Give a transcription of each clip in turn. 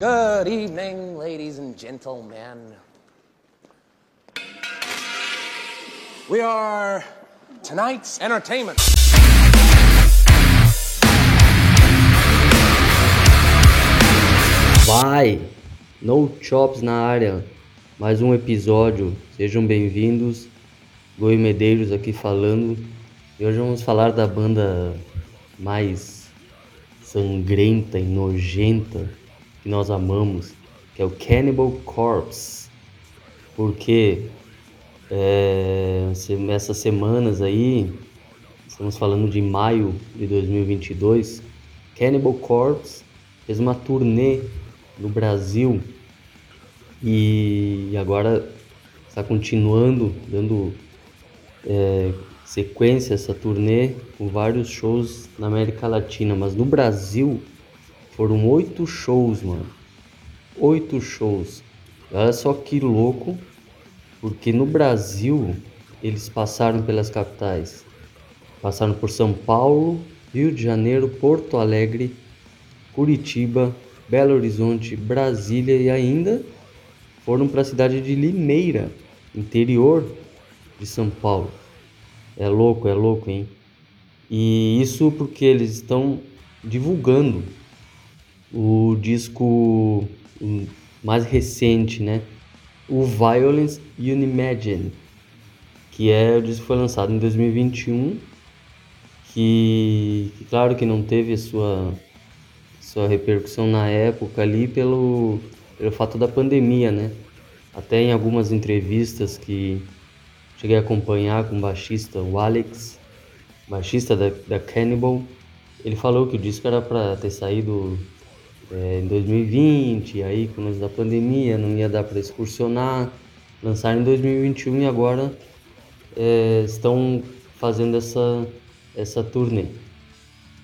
Good evening, ladies and gentlemen. We are tonight's entertainment. Vai! No Chops na área. Mais um episódio. Sejam bem-vindos. Goi Medeiros aqui falando. E hoje vamos falar da banda mais sangrenta e nojenta que nós amamos, que é o Cannibal Corpse. Porque é, essas semanas aí, estamos falando de maio de 2022, Cannibal Corpse fez uma turnê no Brasil e agora está continuando, dando é, sequência essa turnê com vários shows na América Latina, mas no Brasil foram oito shows, mano. Oito shows. Olha só que louco, porque no Brasil eles passaram pelas capitais. Passaram por São Paulo, Rio de Janeiro, Porto Alegre, Curitiba, Belo Horizonte, Brasília e ainda foram para a cidade de Limeira, interior de São Paulo. É louco, é louco, hein? E isso porque eles estão divulgando o disco mais recente, né? O Violence Unimagine, que é o disco que foi lançado em 2021, que, que claro que não teve sua sua repercussão na época ali pelo pelo fato da pandemia, né? Até em algumas entrevistas que cheguei a acompanhar com o baixista, o Alex, baixista da, da Cannibal, ele falou que o disco era para ter saído é, em 2020, aí com o da pandemia não ia dar para excursionar, lançaram em 2021 e agora é, estão fazendo essa, essa turnê.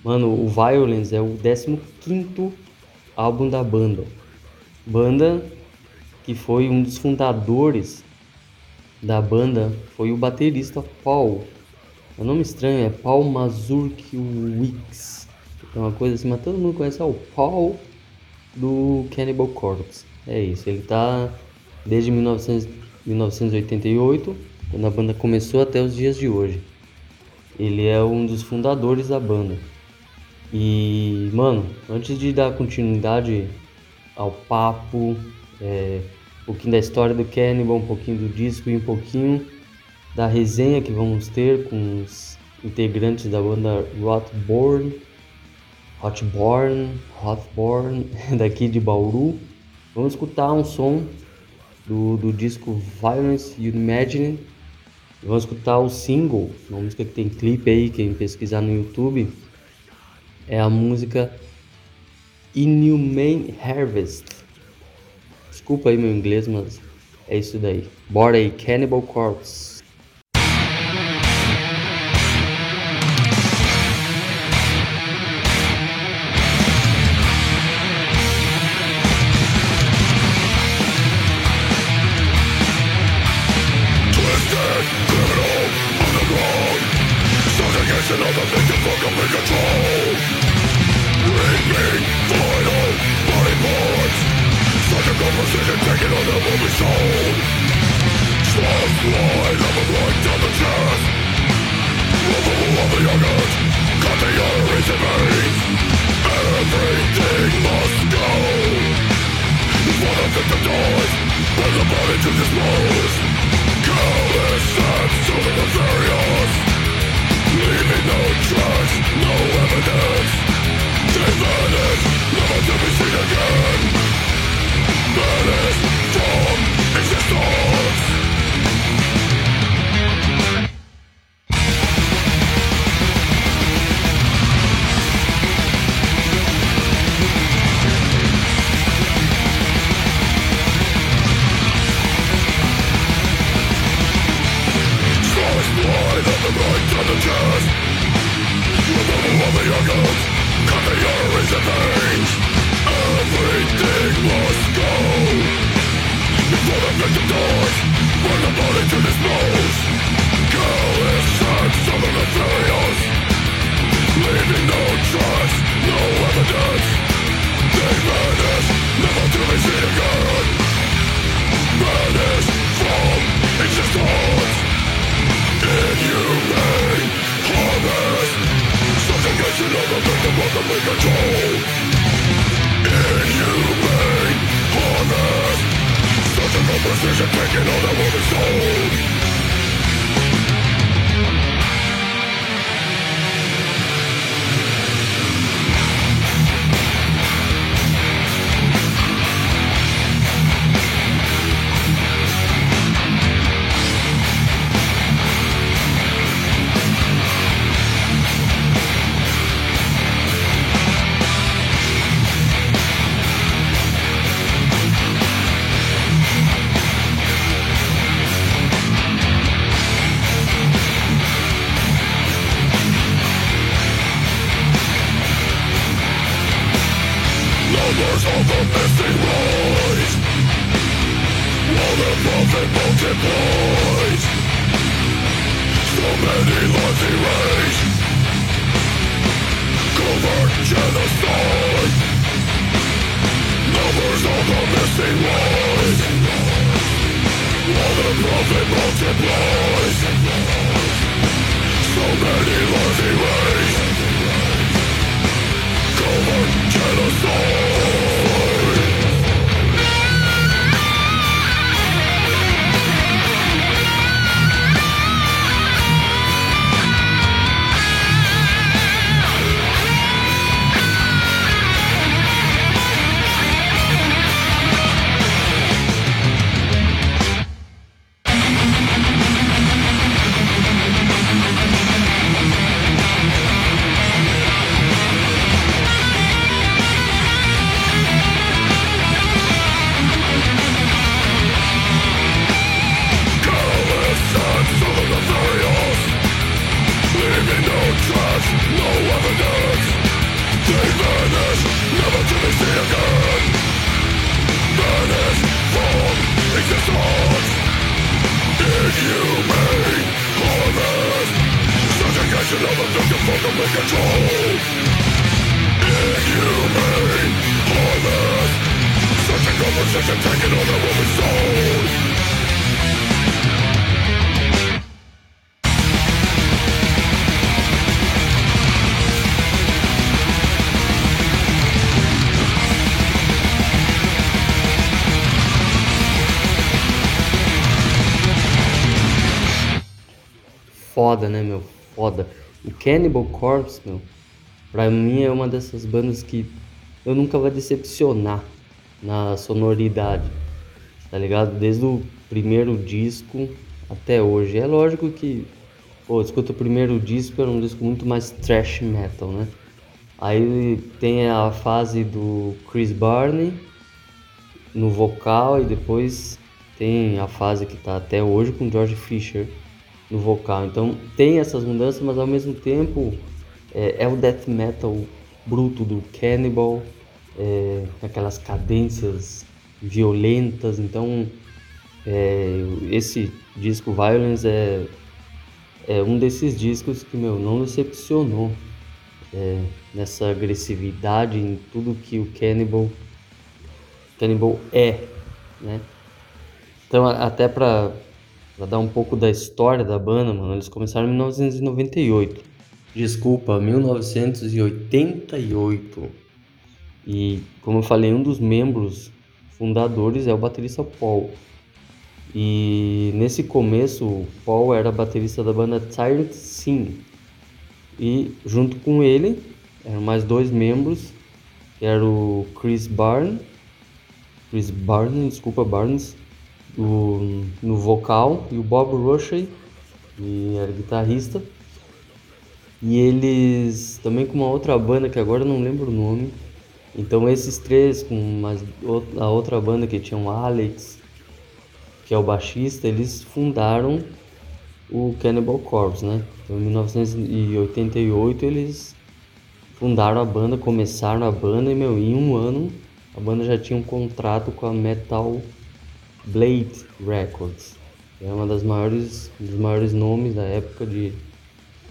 Mano, o Violence é o 15 álbum da banda. Banda que foi um dos fundadores da banda, foi o baterista Paul. É um nome estranho, é Paul Mazurkiewicz. É uma coisa assim, mas todo mundo conhece ah, o Paul do Cannibal Corpse. É isso, ele tá desde 1900, 1988, quando a banda começou, até os dias de hoje. Ele é um dos fundadores da banda. E, mano, antes de dar continuidade ao papo, é, um pouquinho da história do Cannibal, um pouquinho do disco e um pouquinho da resenha que vamos ter com os integrantes da banda Rotborn, Hotborn, Hotborn, daqui de Bauru. Vamos escutar um som do, do disco Violence You Imagine. Vamos escutar o single, uma música que tem clipe aí, quem pesquisar no YouTube. É a música Inhumane Harvest. Desculpa aí meu inglês, mas é isso daí. Bora aí, Cannibal Corpse. something that Inhumane, Such no precision taking all the will be vision Numbers of the missing rise the profit So many lives erased Covert genocide! Foda, né, meu? Foda. O Cannibal Corpse, meu, pra mim é uma dessas bandas que eu nunca vou decepcionar na sonoridade, tá ligado? Desde o primeiro disco até hoje. É lógico que, pô, escuta o primeiro disco, era um disco muito mais thrash metal, né? Aí tem a fase do Chris Barney no vocal e depois tem a fase que tá até hoje com George Fisher no vocal. Então tem essas mudanças, mas ao mesmo tempo é, é o death metal bruto do Cannibal, é, aquelas cadências violentas. Então é, esse disco Violence é, é um desses discos que meu não decepcionou é, nessa agressividade em tudo que o Cannibal Cannibal é, né? Então até para Pra dar um pouco da história da banda, mano, eles começaram em 1998. Desculpa, 1988. E como eu falei, um dos membros fundadores é o baterista Paul. E nesse começo, Paul era baterista da banda Tyrant Sim. E junto com ele, eram mais dois membros, que era o Chris Barnes, Chris Barnes, desculpa, Barnes, no, no vocal e o Bob Rushay, que era guitarrista. E eles também com uma outra banda que agora eu não lembro o nome. Então esses três com mais a outra banda que tinha o Alex, que é o baixista, eles fundaram o Cannibal Corpse, né? Então, em 1988 eles fundaram a banda, começaram a banda e meu, em um ano a banda já tinha um contrato com a Metal Blade Records. É uma das maiores, um dos maiores nomes da época de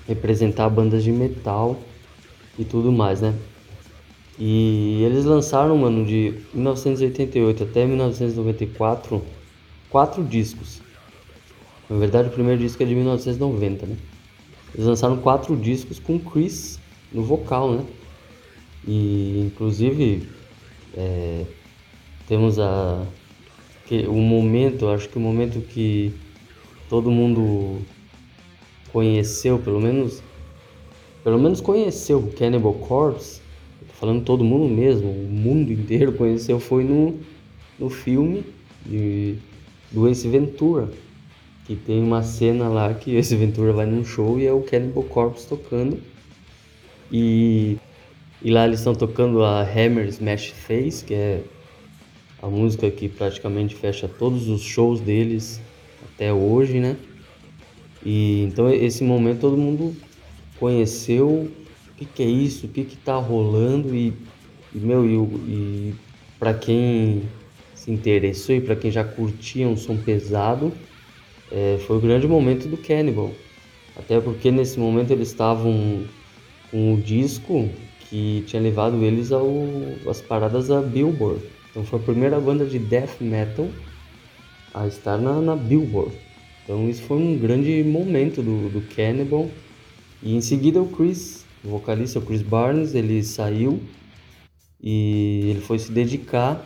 representar bandas de metal e tudo mais, né? E eles lançaram, mano, de 1988 até 1994, quatro discos. Na verdade, o primeiro disco é de 1990, né? Eles lançaram quatro discos com Chris no vocal, né? E inclusive é, temos a que o momento, acho que o momento que todo mundo conheceu, pelo menos pelo menos conheceu o Cannibal Corpse, falando todo mundo mesmo, o mundo inteiro conheceu foi no, no filme de, do Ace Ventura, que tem uma cena lá que esse Ventura vai num show e é o Cannibal Corpse tocando. E, e lá eles estão tocando a Hammer Smash Face, que é a música que praticamente fecha todos os shows deles até hoje, né? E então esse momento todo mundo conheceu o que, que é isso, o que que tá rolando e, e meu e, e para quem se interessou e para quem já curtia um som pesado, é, foi o grande momento do Cannibal. Até porque nesse momento eles estavam com o disco que tinha levado eles ao, às paradas da Billboard. Então foi a primeira banda de death metal a estar na, na Billboard. Então isso foi um grande momento do, do Cannibal. E em seguida o Chris, o vocalista, o Chris Barnes, ele saiu e ele foi se dedicar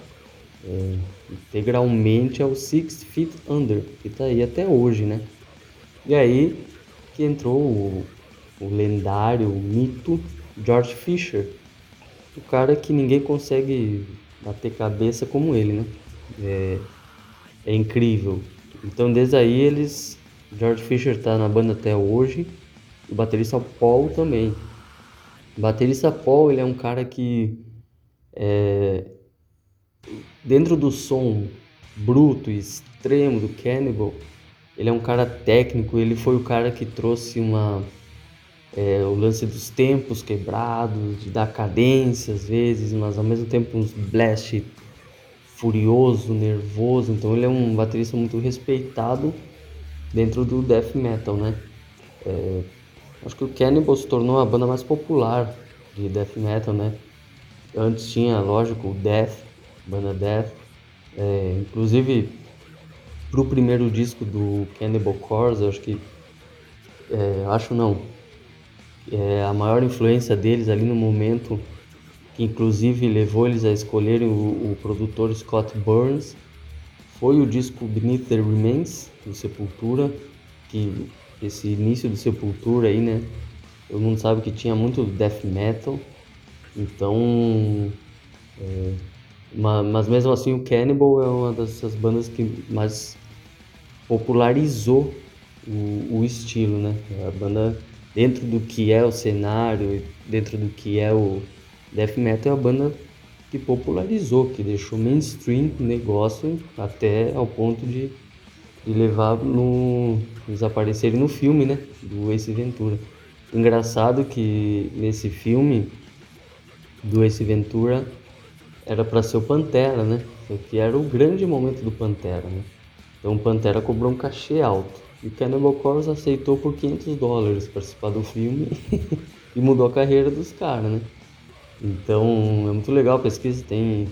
é, integralmente ao Six Feet Under, que está aí até hoje, né? E aí que entrou o, o lendário, o mito George Fisher, o cara que ninguém consegue bater cabeça como ele, né? É, é incrível. Então desde aí eles. George Fisher tá na banda até hoje. O baterista Paul também. O baterista Paul ele é um cara que é, dentro do som bruto e extremo do Cannibal, ele é um cara técnico, ele foi o cara que trouxe uma é, o lance dos tempos quebrados, de dar cadência às vezes, mas ao mesmo tempo uns blast furioso, nervoso. Então ele é um baterista muito respeitado dentro do death metal, né? É, acho que o Cannibal se tornou a banda mais popular de death metal, né? Antes tinha, lógico, o Death, banda Death. É, inclusive, pro primeiro disco do Cannibal Corpse, acho que é, acho não é, a maior influência deles ali no momento, que inclusive levou eles a escolherem o, o produtor Scott Burns, foi o disco Beneath the Remains, do Sepultura, que esse início do Sepultura aí, né? Todo mundo sabe que tinha muito death metal, então. É, mas mesmo assim, o Cannibal é uma dessas bandas que mais popularizou o, o estilo, né? A banda dentro do que é o cenário, dentro do que é o death metal, é a banda que popularizou, que deixou mainstream o negócio até ao ponto de, de levar no, eles aparecerem no filme, né, do Ace Ventura. Engraçado que nesse filme do Ace Ventura era para ser o Pantera, né, que era o grande momento do Pantera, né. Então o Pantera cobrou um cachê alto. E Cannibal Corpse aceitou por 500 dólares participar do filme e mudou a carreira dos caras, né? Então é muito legal a pesquisa, tem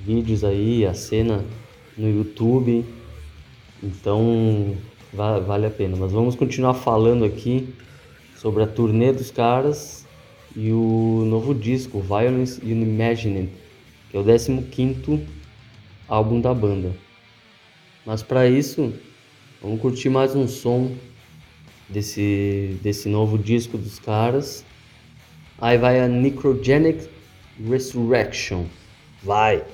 vídeos aí, a cena no YouTube. Então vale a pena. Mas vamos continuar falando aqui sobre a turnê dos caras e o novo disco, Violence Unimagined, que é o 15 álbum da banda. Mas para isso, Vamos curtir mais um som desse, desse novo disco dos caras. Aí vai a Necrogenic Resurrection. Vai!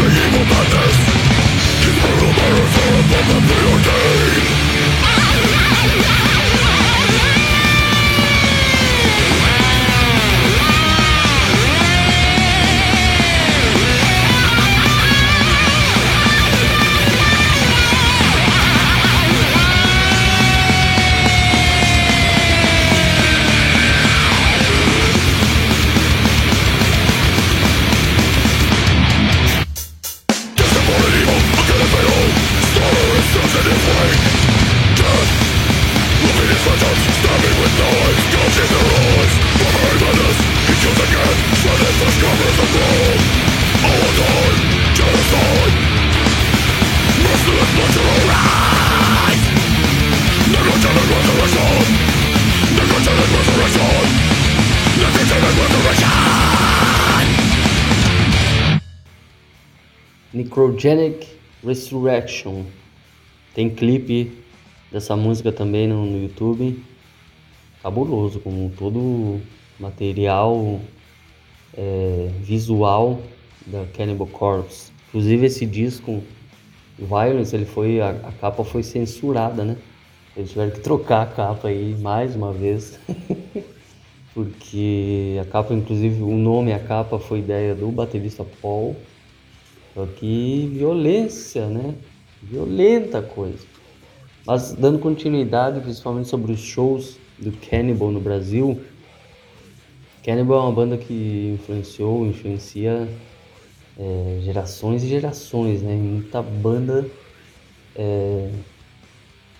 The evil this His brutal marathon above the prior Necrogenic Resurrection. Tem clipe dessa música também no, no YouTube. Cabuloso, com todo material é, visual da Cannibal Corpse. Inclusive esse disco, Violence, ele foi, a, a capa foi censurada, né? Eles tiveram que trocar a capa aí mais uma vez. Porque a capa, inclusive, o nome, a capa foi ideia do baterista Paul. Só que violência, né? Violenta coisa. Mas dando continuidade, principalmente sobre os shows do Cannibal no Brasil. Cannibal é uma banda que influenciou, influencia é, gerações e gerações, né? Muita banda é,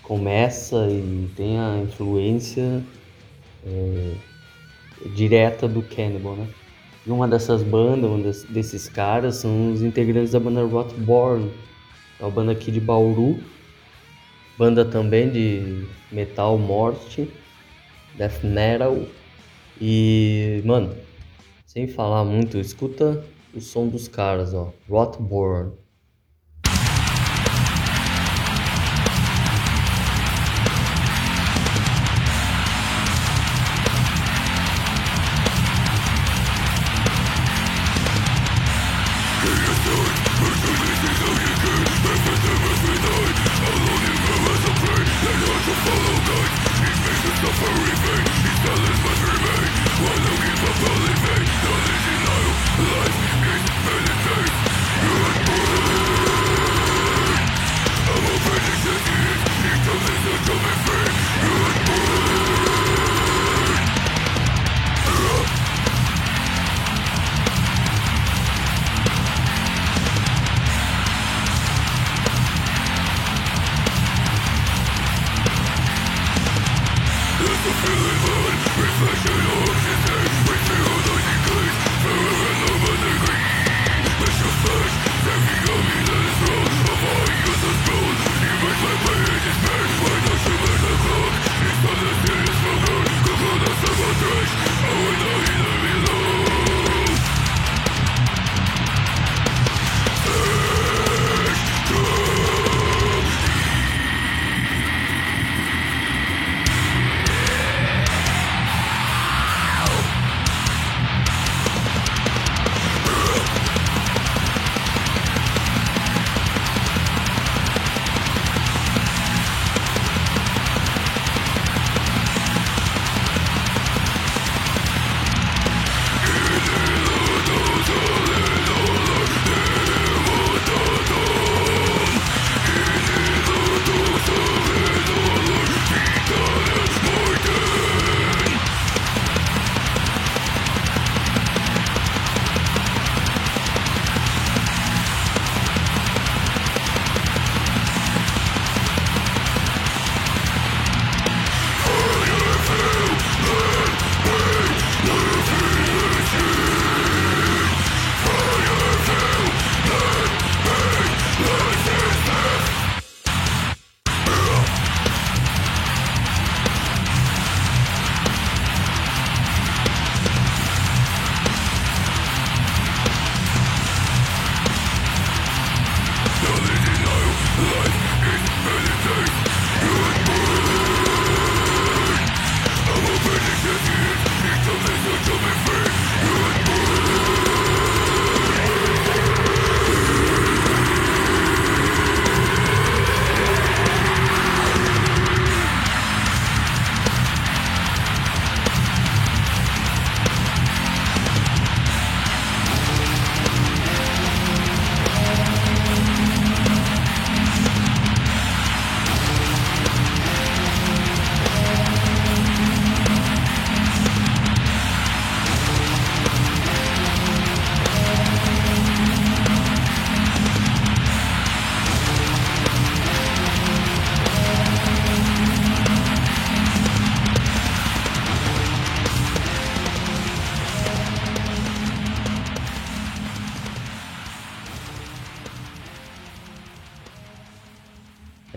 começa e tem a influência é, direta do Cannibal, né? Uma dessas bandas, um desses caras, são os integrantes da banda Rotborn, é uma banda aqui de Bauru, banda também de metal morte, death metal. E, mano, sem falar muito, escuta o som dos caras, ó, Rotborn.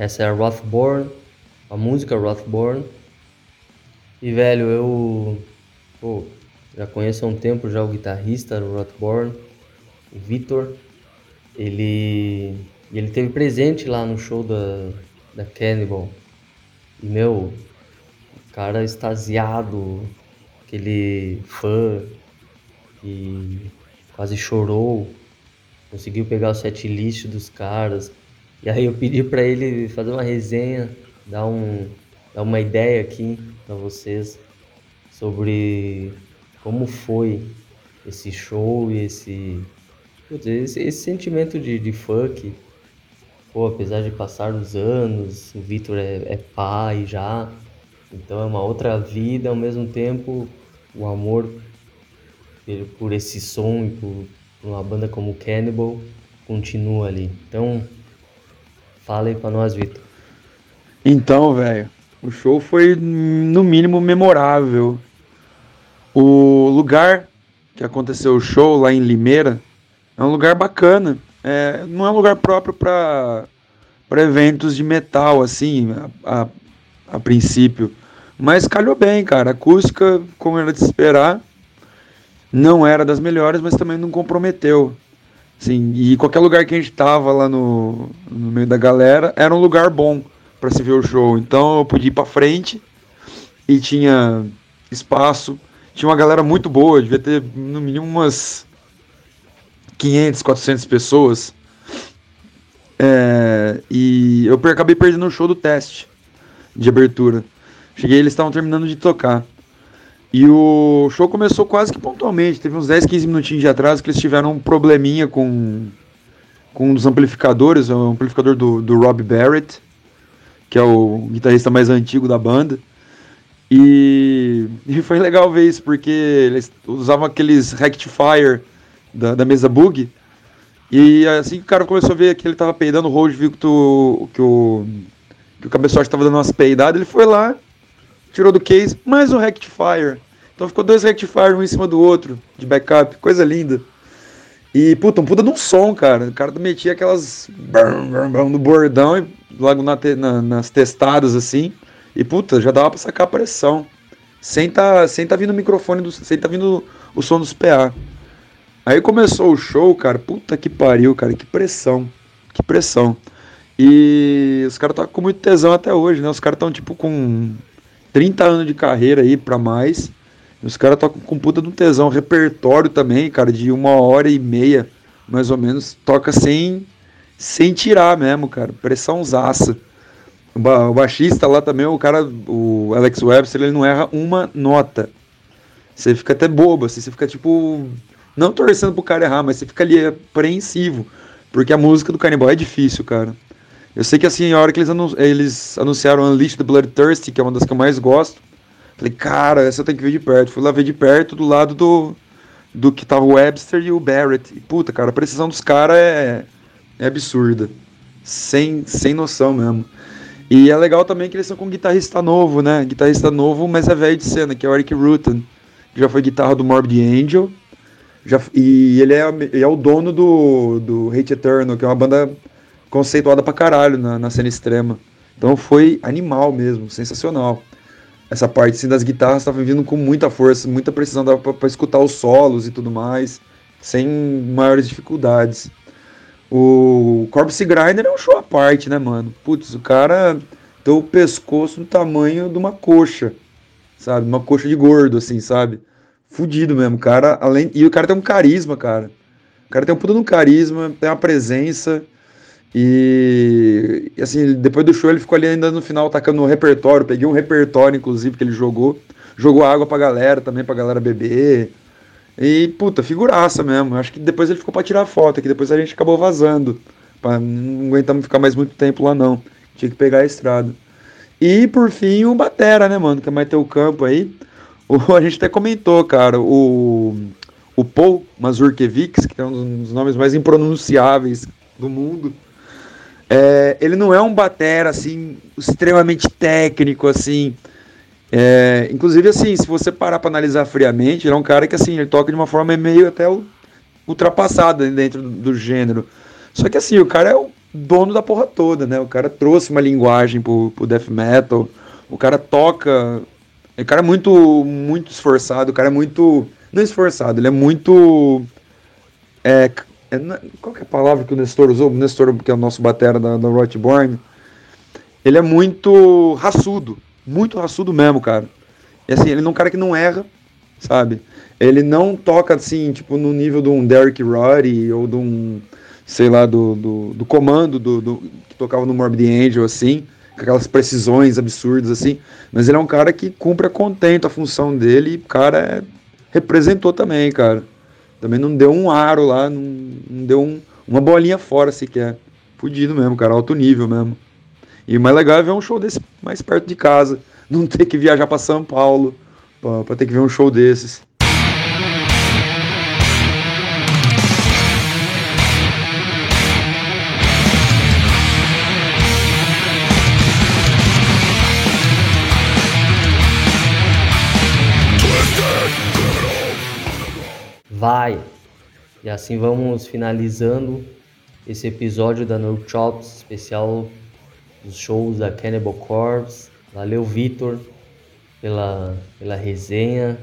Essa é a Rothborn, a música Rothborn. E velho, eu pô, já conheço há um tempo já o guitarrista Rothborn, o Vitor. Ele ele teve presente lá no show da da Cannibal. E meu, cara extasiado, aquele fã que quase chorou, conseguiu pegar o set list dos caras. E aí eu pedi para ele fazer uma resenha, dar, um, dar uma ideia aqui para vocês sobre como foi esse show e esse, esse, esse sentimento de, de funk. Pô, apesar de passar os anos, o Vitor é, é pai já, então é uma outra vida, ao mesmo tempo o amor por esse som e por uma banda como Cannibal continua ali. Então, fala aí pra nós, Vitor. Então, velho, o show foi no mínimo memorável. O lugar que aconteceu o show lá em Limeira é um lugar bacana. É, não é um lugar próprio para eventos de metal, assim, a, a, a princípio. Mas calhou bem, cara. A acústica, como era de esperar, não era das melhores, mas também não comprometeu. Sim, e qualquer lugar que a gente tava lá no, no meio da galera era um lugar bom para se ver o show. Então eu podia ir para frente e tinha espaço. Tinha uma galera muito boa, devia ter no mínimo umas 500, 400 pessoas. É, e eu acabei perdendo o show do teste de abertura. Cheguei, eles estavam terminando de tocar. E o show começou quase que pontualmente. Teve uns 10, 15 minutinhos de atraso que eles tiveram um probleminha com, com um dos amplificadores, o amplificador do, do Rob Barrett, que é o guitarrista mais antigo da banda. E, e foi legal ver isso, porque eles usavam aqueles rectifier da, da mesa bug. E assim que o cara começou a ver que ele tava peidando o Road, viu que, tu, que o, que o cabeçote tava dando umas peidadas, ele foi lá, tirou do case mais um rectifier. Então ficou dois rectifiers um em cima do outro, de backup, coisa linda. E, puta, um puta de um som, cara. O cara metia aquelas no bordão e logo na te, na, nas testadas assim. E, puta, já dava pra sacar a pressão. Sem tá, sem tá vindo o microfone, do, sem tá vindo o som dos PA. Aí começou o show, cara. Puta que pariu, cara. Que pressão. Que pressão. E os caras estão com muito tesão até hoje, né? Os caras estão, tipo, com 30 anos de carreira aí para mais. Os caras tocam com puta de um tesão. Repertório também, cara, de uma hora e meia, mais ou menos. Toca sem, sem tirar mesmo, cara. Pressãozaça. O, ba o baixista lá também, o cara, o Alex Webster, ele não erra uma nota. Você fica até bobo, assim, você fica tipo. Não torcendo pro cara errar, mas você fica ali apreensivo. Porque a música do Cannibal é difícil, cara. Eu sei que assim, a hora que eles, anun eles anunciaram Unleashed the Bloodthirsty, que é uma das que eu mais gosto, falei, cara, essa eu tenho que ver de perto. Fui lá ver de perto do lado do, do que tava o Webster e o Barrett. E, puta, cara, a precisão dos caras é, é absurda. Sem, sem noção mesmo. E é legal também que eles são com um guitarrista novo, né? Guitarrista novo, mas é velho de cena, que é o Eric Rutan, que já foi guitarra do Morbid Angel. Já, e ele é, ele é o dono do, do Hate Eternal, que é uma banda conceituada pra caralho na, na cena extrema. Então foi animal mesmo, sensacional. Essa parte assim, das guitarras estava vindo com muita força, muita precisão, dava pra, pra, escutar os solos e tudo mais, sem maiores dificuldades. O Corpse Grinder é um show à parte, né, mano? Putz, o cara tem o pescoço do tamanho de uma coxa, sabe? Uma coxa de gordo, assim, sabe? Fudido mesmo, cara. Além... E o cara tem um carisma, cara. O cara tem um puta um carisma, tem uma presença. E assim, depois do show ele ficou ali ainda no final tacando no repertório. Peguei um repertório, inclusive, que ele jogou. Jogou água pra galera também, pra galera beber. E, puta, figuraça mesmo. Acho que depois ele ficou pra tirar foto, que depois a gente acabou vazando. Pra, não aguentamos ficar mais muito tempo lá, não. Tinha que pegar a estrada. E, por fim, o Batera, né, mano? Que é mais ter o campo aí. O, a gente até comentou, cara, o, o Paul Mazurkiewicz, que é um dos nomes mais impronunciáveis do mundo é, ele não é um batera assim extremamente técnico assim. É, inclusive assim, se você parar para analisar friamente, ele é um cara que assim ele toca de uma forma meio até ultrapassada dentro do, gênero. Só que assim o cara é o dono da porra toda, né? O cara trouxe uma linguagem pro, pro death metal, o cara toca. O cara é muito, muito esforçado, o cara é muito. Não esforçado, ele é muito. É, é, qual que é a palavra que o Nestor usou? O Nestor, que é o nosso batera da, da Rotborn. Ele é muito raçudo. Muito raçudo mesmo, cara. E assim, ele é um cara que não erra, sabe? Ele não toca assim, tipo, no nível de um Derek Roddy ou de um, sei lá, do, do, do comando do, do, que tocava no Morbid Angel, assim, com aquelas precisões absurdas, assim. Mas ele é um cara que cumpre a contento a função dele e cara é, representou também, cara. Também não deu um aro lá, não, não deu um, uma bolinha fora sequer. Fudido mesmo, cara, alto nível mesmo. E o mais legal é ver um show desse mais perto de casa. Não ter que viajar para São Paulo para ter que ver um show desses. Vai! E assim vamos finalizando esse episódio da No Chops especial dos shows da Cannibal Corpse. Valeu, Vitor, pela, pela resenha.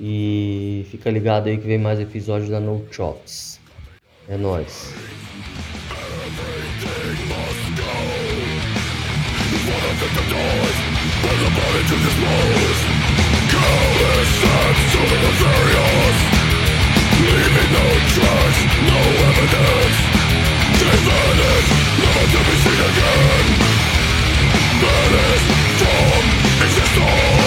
E fica ligado aí que vem mais episódios da No Chops. É nóis. Leaving no trace, no evidence. To be seen again. Vanish from existence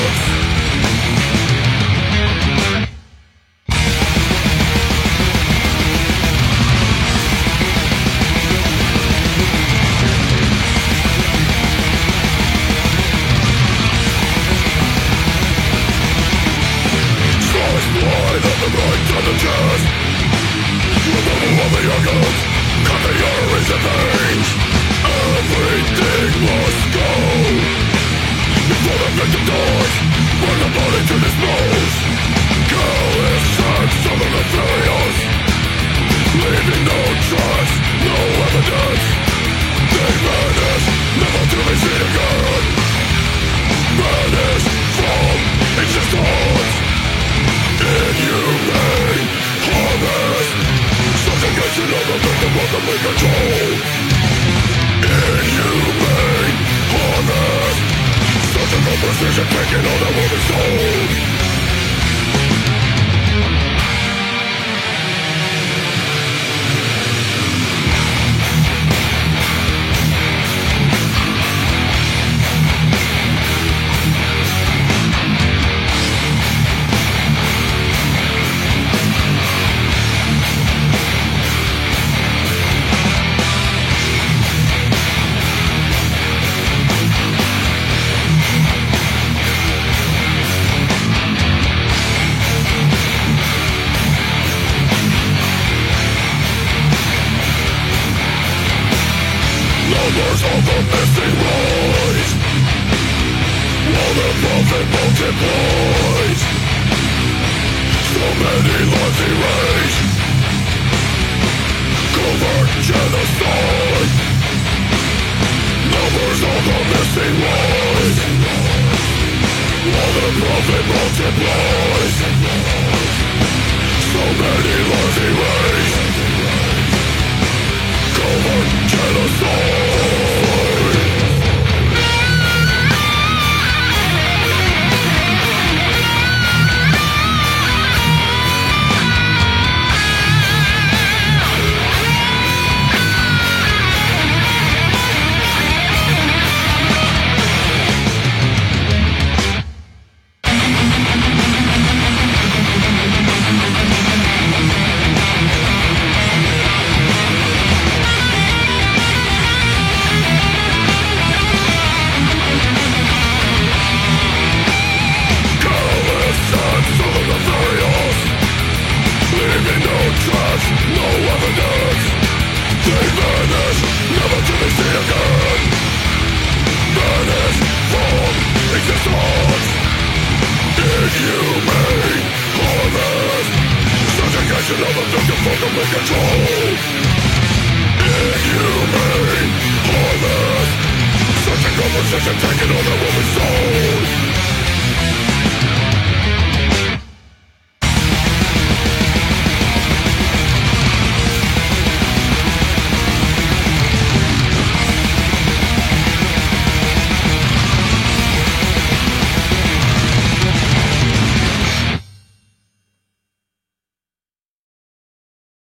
things Everything must go. You the doors Burn to dispose Inhumane harvest Such stars of the misty rise While the profit multiplies So many lives erased Covert genocide Numbers of the misty rise While the profit multiplies So many lives erased Over genocide!